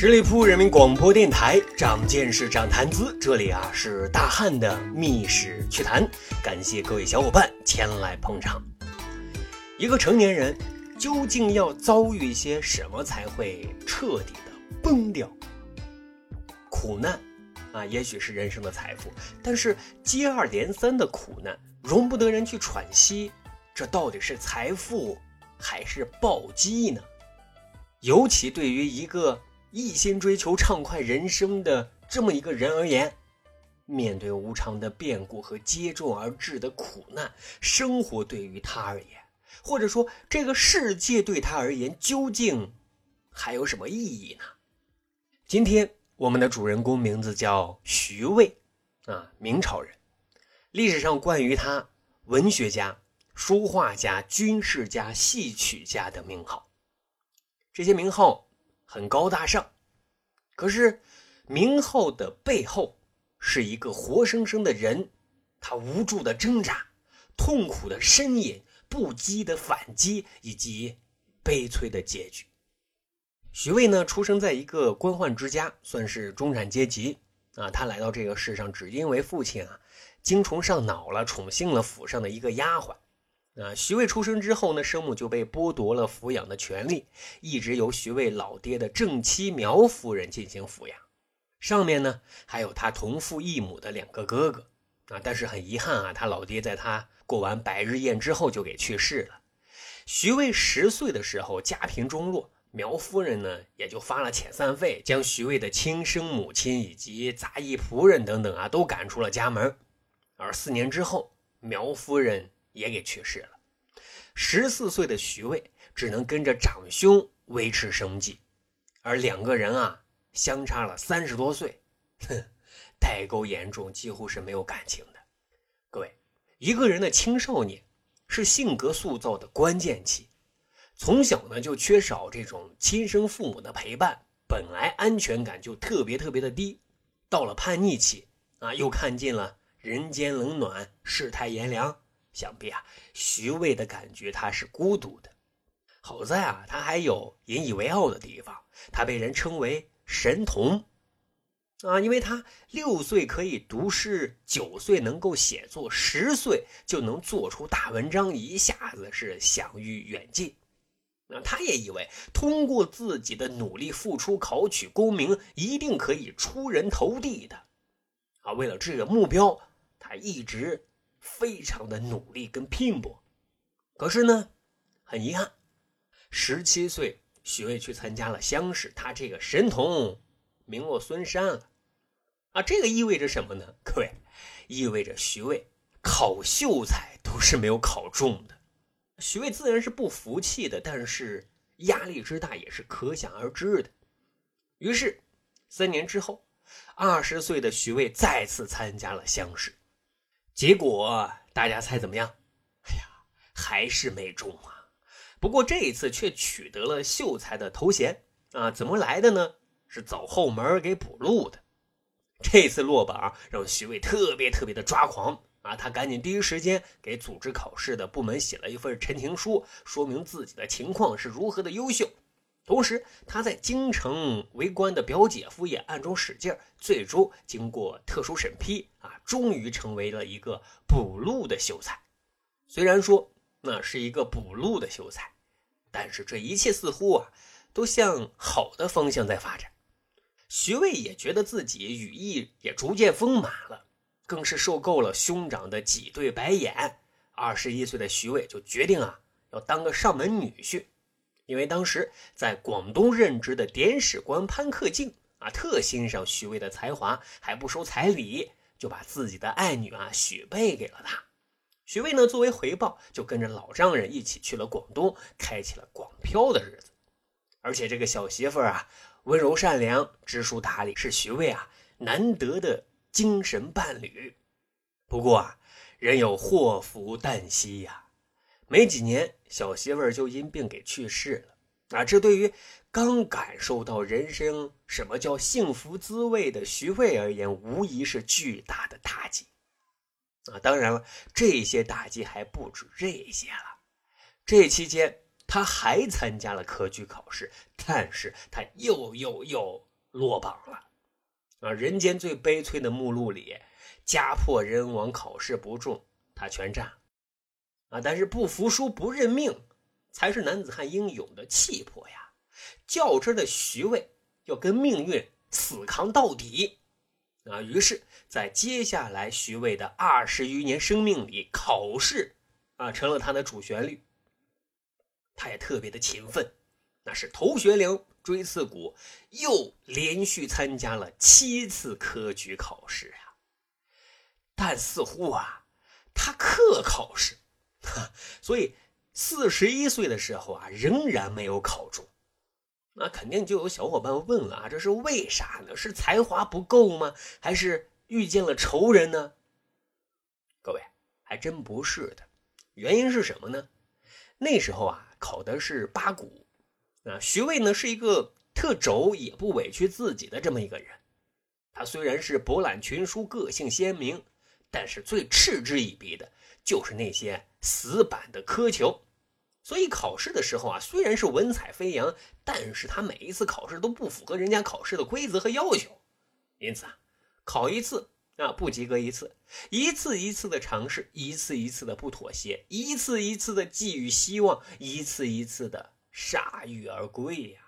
十里铺人民广播电台，长见识，长谈资。这里啊是大汉的密室趣谈，感谢各位小伙伴前来捧场。一个成年人究竟要遭遇一些什么才会彻底的崩掉？苦难啊，也许是人生的财富，但是接二连三的苦难，容不得人去喘息。这到底是财富还是暴击呢？尤其对于一个。一心追求畅快人生的这么一个人而言，面对无常的变故和接踵而至的苦难，生活对于他而言，或者说这个世界对他而言，究竟还有什么意义呢？今天我们的主人公名字叫徐渭，啊，明朝人。历史上冠于他，文学家、书画家、军事家、戏曲家的名号，这些名号。很高大上，可是名号的背后是一个活生生的人，他无助的挣扎，痛苦的呻吟，不羁的反击，以及悲催的结局。徐渭呢，出生在一个官宦之家，算是中产阶级啊。他来到这个世上，只因为父亲啊精虫上脑了，宠幸了府上的一个丫鬟。啊，徐渭出生之后呢，生母就被剥夺了抚养的权利，一直由徐渭老爹的正妻苗夫人进行抚养。上面呢还有他同父异母的两个哥哥啊，但是很遗憾啊，他老爹在他过完百日宴之后就给去世了。徐渭十岁的时候，家贫中落，苗夫人呢也就发了遣散费，将徐渭的亲生母亲以及杂役仆人等等啊都赶出了家门。而四年之后，苗夫人。也给去世了。十四岁的徐渭只能跟着长兄维持生计，而两个人啊相差了三十多岁，哼，代沟严重，几乎是没有感情的。各位，一个人的青少年是性格塑造的关键期，从小呢就缺少这种亲生父母的陪伴，本来安全感就特别特别的低，到了叛逆期啊，又看尽了人间冷暖，世态炎凉。想必啊，徐渭的感觉他是孤独的。好在啊，他还有引以为傲的地方，他被人称为神童啊，因为他六岁可以读诗，九岁能够写作，十岁就能做出大文章，一下子是享誉远近。那他也以为通过自己的努力付出，考取功名，一定可以出人头地的啊。为了这个目标，他一直。非常的努力跟拼搏，可是呢，很遗憾，十七岁徐渭去参加了乡试，他这个神童名落孙山了，啊，这个意味着什么呢？各位，意味着徐渭考秀才都是没有考中的，徐渭自然是不服气的，但是压力之大也是可想而知的。于是，三年之后，二十岁的徐渭再次参加了乡试。结果大家猜怎么样？哎呀，还是没中啊！不过这一次却取得了秀才的头衔啊！怎么来的呢？是走后门给补录的。这次落榜让徐渭特别特别的抓狂啊！他赶紧第一时间给组织考试的部门写了一份陈情书，说明自己的情况是如何的优秀。同时，他在京城为官的表姐夫也暗中使劲最终经过特殊审批啊，终于成为了一个补录的秀才。虽然说那是一个补录的秀才，但是这一切似乎啊都向好的方向在发展。徐渭也觉得自己羽翼也逐渐丰满了，更是受够了兄长的挤兑白眼。二十一岁的徐渭就决定啊要当个上门女婿。因为当时在广东任职的典史官潘克敬啊，特欣赏徐渭的才华，还不收彩礼，就把自己的爱女啊许配给了他。徐渭呢，作为回报，就跟着老丈人一起去了广东，开启了广漂的日子。而且这个小媳妇儿啊，温柔善良，知书达理，是徐渭啊难得的精神伴侣。不过啊，人有祸福旦夕呀。没几年，小媳妇儿就因病给去世了啊！这对于刚感受到人生什么叫幸福滋味的徐渭而言，无疑是巨大的打击啊！当然了，这些打击还不止这些了。这期间，他还参加了科举考试，但是他又又又落榜了。啊，人间最悲催的目录里，家破人亡、考试不中，他全占了。啊，但是不服输、不认命，才是男子汉应有的气魄呀！较真的徐渭要跟命运死扛到底。啊，于是，在接下来徐渭的二十余年生命里，考试啊成了他的主旋律。他也特别的勤奋，那是头悬梁，锥刺股，又连续参加了七次科举考试啊。但似乎啊，他克考试，所以四十一岁的时候啊，仍然没有考中。那肯定就有小伙伴问了啊，这是为啥呢？是才华不够吗？还是遇见了仇人呢？各位，还真不是的。原因是什么呢？那时候啊，考的是八股，啊，徐渭呢是一个特轴也不委屈自己的这么一个人。他虽然是博览群书，个性鲜明，但是最嗤之以鼻的就是那些死板的苛求。所以考试的时候啊，虽然是文采飞扬，但是他每一次考试都不符合人家考试的规则和要求，因此啊，考一次啊不及格一次，一次一次的尝试，一次一次的不妥协，一次一次的寄予希望，一次一次的铩羽而归呀。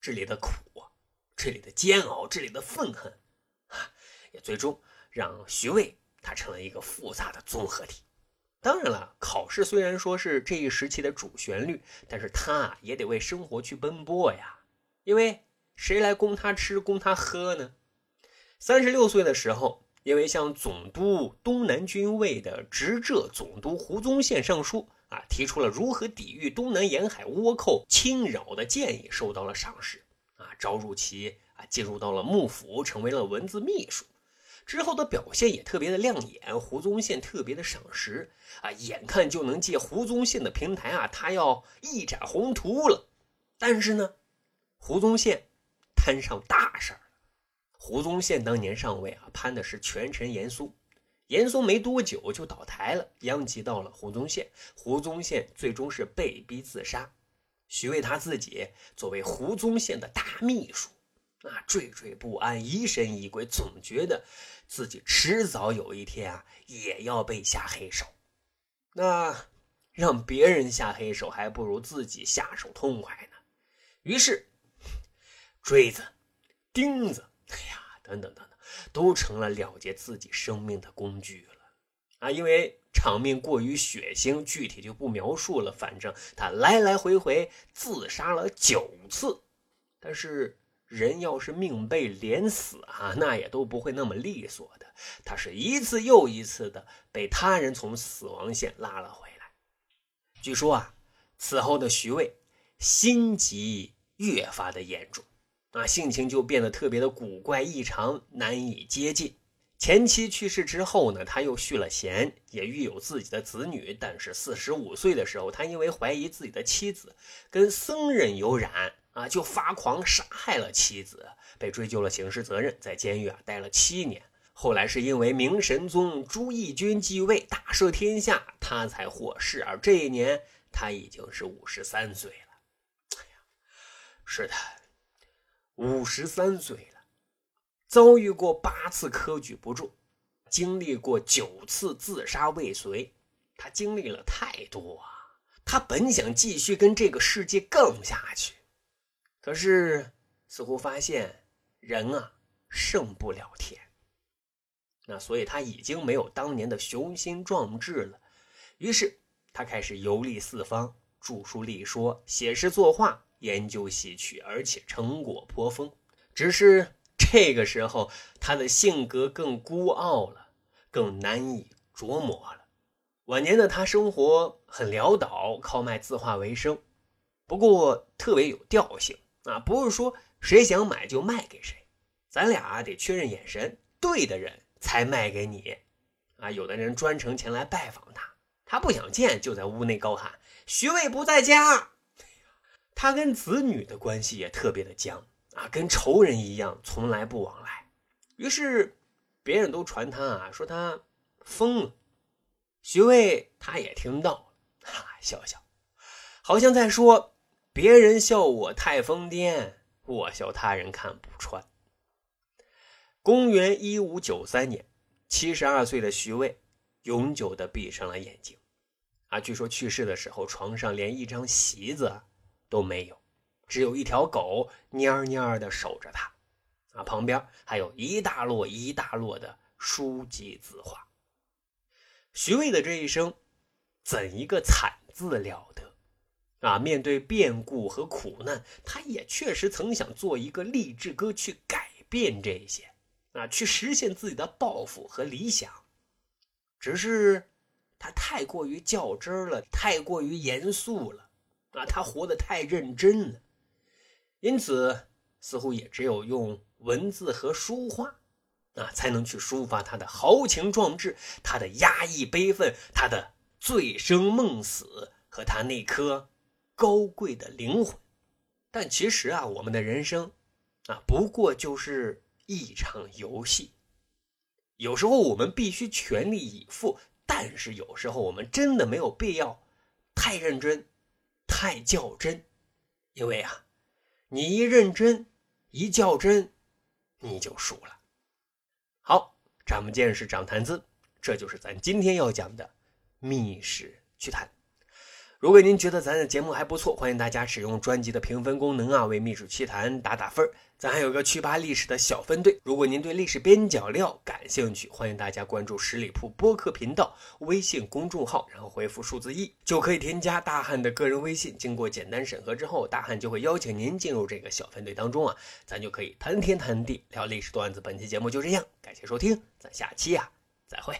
这里的苦啊，这里的煎熬，这里的愤恨，也最终让徐渭他成了一个复杂的综合体。当然了，考试虽然说是这一时期的主旋律，但是他也得为生活去奔波呀。因为谁来供他吃、供他喝呢？三十六岁的时候，因为向总督东南军卫的直浙总督胡宗宪上书啊，提出了如何抵御东南沿海倭寇侵扰的建议，受到了赏识啊，招入其啊，进入到了幕府，成为了文字秘书。之后的表现也特别的亮眼，胡宗宪特别的赏识啊，眼看就能借胡宗宪的平台啊，他要一展宏图了。但是呢，胡宗宪摊上大事儿了。胡宗宪当年上位啊，攀的是权臣严嵩，严嵩没多久就倒台了，殃及到了胡宗宪。胡宗宪最终是被逼自杀，徐渭他自己作为胡宗宪的大秘书。啊，惴惴不安，疑神疑鬼，总觉得自己迟早有一天啊，也要被下黑手。那让别人下黑手，还不如自己下手痛快呢。于是，锥子、钉子，哎呀，等等等等，都成了了结自己生命的工具了。啊，因为场面过于血腥，具体就不描述了。反正他来来回回自杀了九次，但是。人要是命被连死啊，那也都不会那么利索的。他是一次又一次的被他人从死亡线拉了回来。据说啊，此后的徐渭心疾越发的严重，啊，性情就变得特别的古怪异常，难以接近。前妻去世之后呢，他又续了弦，也育有自己的子女。但是四十五岁的时候，他因为怀疑自己的妻子跟僧人有染。啊，就发狂杀害了妻子，被追究了刑事责任，在监狱啊待了七年。后来是因为明神宗朱翊钧继位，大赦天下，他才获释。而这一年他已经是五十三岁了。哎呀，是的，五十三岁了，遭遇过八次科举不中，经历过九次自杀未遂，他经历了太多啊！他本想继续跟这个世界杠下去。可是，似乎发现人啊胜不了天。那所以他已经没有当年的雄心壮志了。于是他开始游历四方，著书立说，写诗作画，研究戏曲，而且成果颇丰。只是这个时候，他的性格更孤傲了，更难以琢磨了。晚年的他生活很潦倒，靠卖字画为生，不过特别有调性。啊，不是说谁想买就卖给谁，咱俩得确认眼神对的人才卖给你。啊，有的人专程前来拜访他，他不想见，就在屋内高喊：“徐渭不在家。”他跟子女的关系也特别的僵啊，跟仇人一样，从来不往来。于是别人都传他啊，说他疯了。徐渭他也听到了，哈，笑笑，好像在说。别人笑我太疯癫，我笑他人看不穿。公元一五九三年，七十二岁的徐渭永久的闭上了眼睛。啊，据说去世的时候，床上连一张席子都没有，只有一条狗蔫蔫的守着他。啊，旁边还有一大摞一大摞的书籍字画。徐渭的这一生，怎一个惨字了得！啊，面对变故和苦难，他也确实曾想做一个励志歌去改变这些，啊，去实现自己的抱负和理想。只是他太过于较真了，太过于严肃了，啊，他活得太认真了，因此似乎也只有用文字和书画，啊，才能去抒发他的豪情壮志，他的压抑悲愤，他的醉生梦死和他那颗。高贵的灵魂，但其实啊，我们的人生啊，不过就是一场游戏。有时候我们必须全力以赴，但是有时候我们真的没有必要太认真、太较真，因为啊，你一认真、一较真，你就输了。好，长见识、长谈资，这就是咱今天要讲的密室趣谈。如果您觉得咱的节目还不错，欢迎大家使用专辑的评分功能啊，为《秘书奇谈》打打分儿咱还有个趣扒历史的小分队。如果您对历史边角料感兴趣，欢迎大家关注十里铺播客频道微信公众号，然后回复数字一就可以添加大汉的个人微信。经过简单审核之后，大汉就会邀请您进入这个小分队当中啊，咱就可以谈天谈地聊历史段子。本期节目就这样，感谢收听，咱下期啊再会。